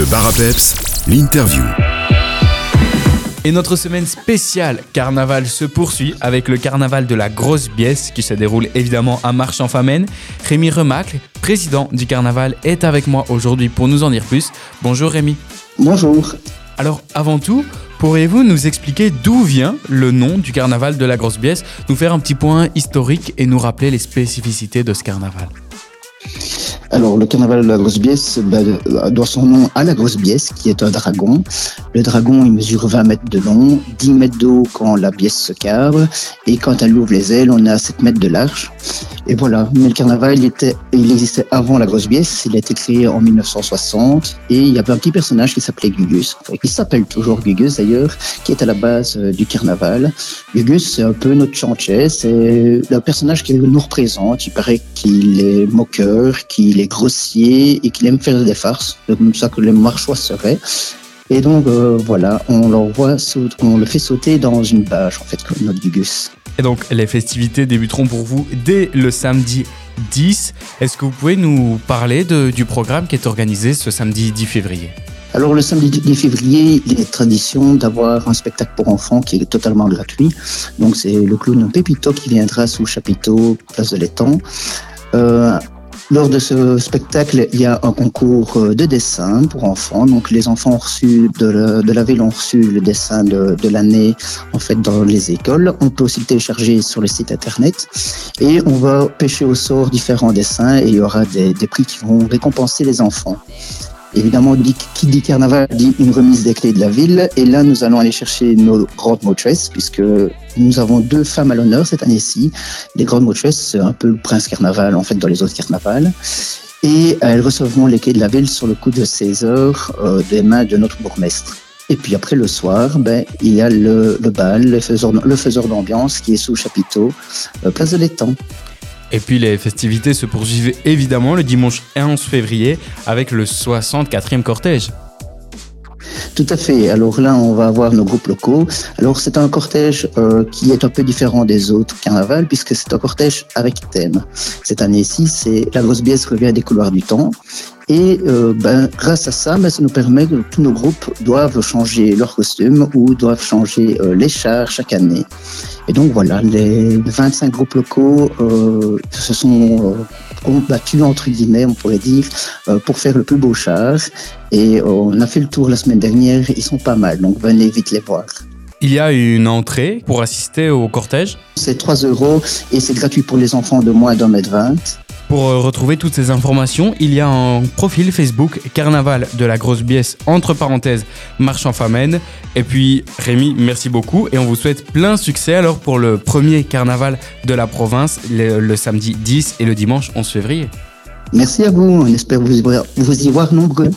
Le bar à peps, l'interview. Et notre semaine spéciale carnaval se poursuit avec le carnaval de la Grosse Biesse qui se déroule évidemment à Marche-en-Famenne. Rémi Remacle, président du carnaval, est avec moi aujourd'hui pour nous en dire plus. Bonjour Rémi. Bonjour. Alors avant tout, pourriez-vous nous expliquer d'où vient le nom du carnaval de la Grosse Biesse, nous faire un petit point historique et nous rappeler les spécificités de ce carnaval? Alors, le carnaval de la Grosse Biesse ben, doit son nom à la Grosse Biesse, qui est un dragon. Le dragon, il mesure 20 mètres de long, 10 mètres d'eau quand la biesse se carve, et quand elle ouvre les ailes, on a 7 mètres de large. Et voilà. Mais le carnaval, il, était, il existait avant la Grosse Biesse. Il a été créé en 1960, et il y avait un petit personnage qui s'appelait Gugus, qui s'appelle toujours Gugus d'ailleurs, qui est à la base euh, du carnaval. Gugus, c'est un peu notre chantier, c'est le personnage qui nous représente. Il paraît qu'il est moqueur, qu'il grossier et qu'il aime faire des farces, comme ça que les marchois seraient. Et donc euh, voilà, on l'envoie, on le fait sauter dans une bâche en fait, comme notre Gugus. Et donc les festivités débuteront pour vous dès le samedi 10. Est-ce que vous pouvez nous parler de, du programme qui est organisé ce samedi 10 février? Alors le samedi 10 février, il est tradition d'avoir un spectacle pour enfants qui est totalement gratuit. Donc c'est le clown Pépito qui viendra sous le chapiteau Place de l'Étang. Euh, lors de ce spectacle, il y a un concours euh, de dessin pour enfants. Donc, les enfants ont reçu de la, ville ont reçu le dessin de, l'année en fait dans les écoles. On peut aussi le télécharger sur le site internet et on va pêcher au sort différents dessins et il y aura des prix qui vont récompenser les enfants. Évidemment, qui dit carnaval dit une remise des clés de la ville. Et là, nous allons aller chercher nos grandes maîtresses, puisque nous avons deux femmes à l'honneur cette année-ci. Les grandes maîtresses, c'est un peu le prince carnaval, en fait, dans les autres carnavals. Et elles recevront les clés de la ville sur le coup de 16 heures euh, des mains de notre bourgmestre. Et puis après le soir, ben, il y a le, bal, le faiseur, d'ambiance qui est sous chapiteau, euh, place de l'étang. Et puis les festivités se poursuivent évidemment le dimanche 11 février avec le 64e cortège. Tout à fait. Alors là, on va avoir nos groupes locaux. Alors c'est un cortège euh, qui est un peu différent des autres carnavals puisque c'est un cortège avec thème. Cette année-ci, c'est la grosse biesse revient des couloirs du temps. Et euh, ben, grâce à ça, ben, ça nous permet que tous nos groupes doivent changer leur costume ou doivent changer euh, les chars chaque année. Et donc voilà, les 25 groupes locaux euh, se sont combattus, entre guillemets, on pourrait dire, pour faire le plus beau char. Et on a fait le tour la semaine dernière, ils sont pas mal, donc venez vite les voir. Il y a une entrée pour assister au cortège? C'est 3 euros et c'est gratuit pour les enfants de moins d'un mètre 20. Pour euh, retrouver toutes ces informations, il y a un profil Facebook Carnaval de la Grosse Biesse, entre parenthèses, Marchand Famenne. Et puis, Rémi, merci beaucoup et on vous souhaite plein succès alors pour le premier carnaval de la province, le, samedi 10 et le dimanche 11 février. Merci à vous, on espère vous y voir nombreux.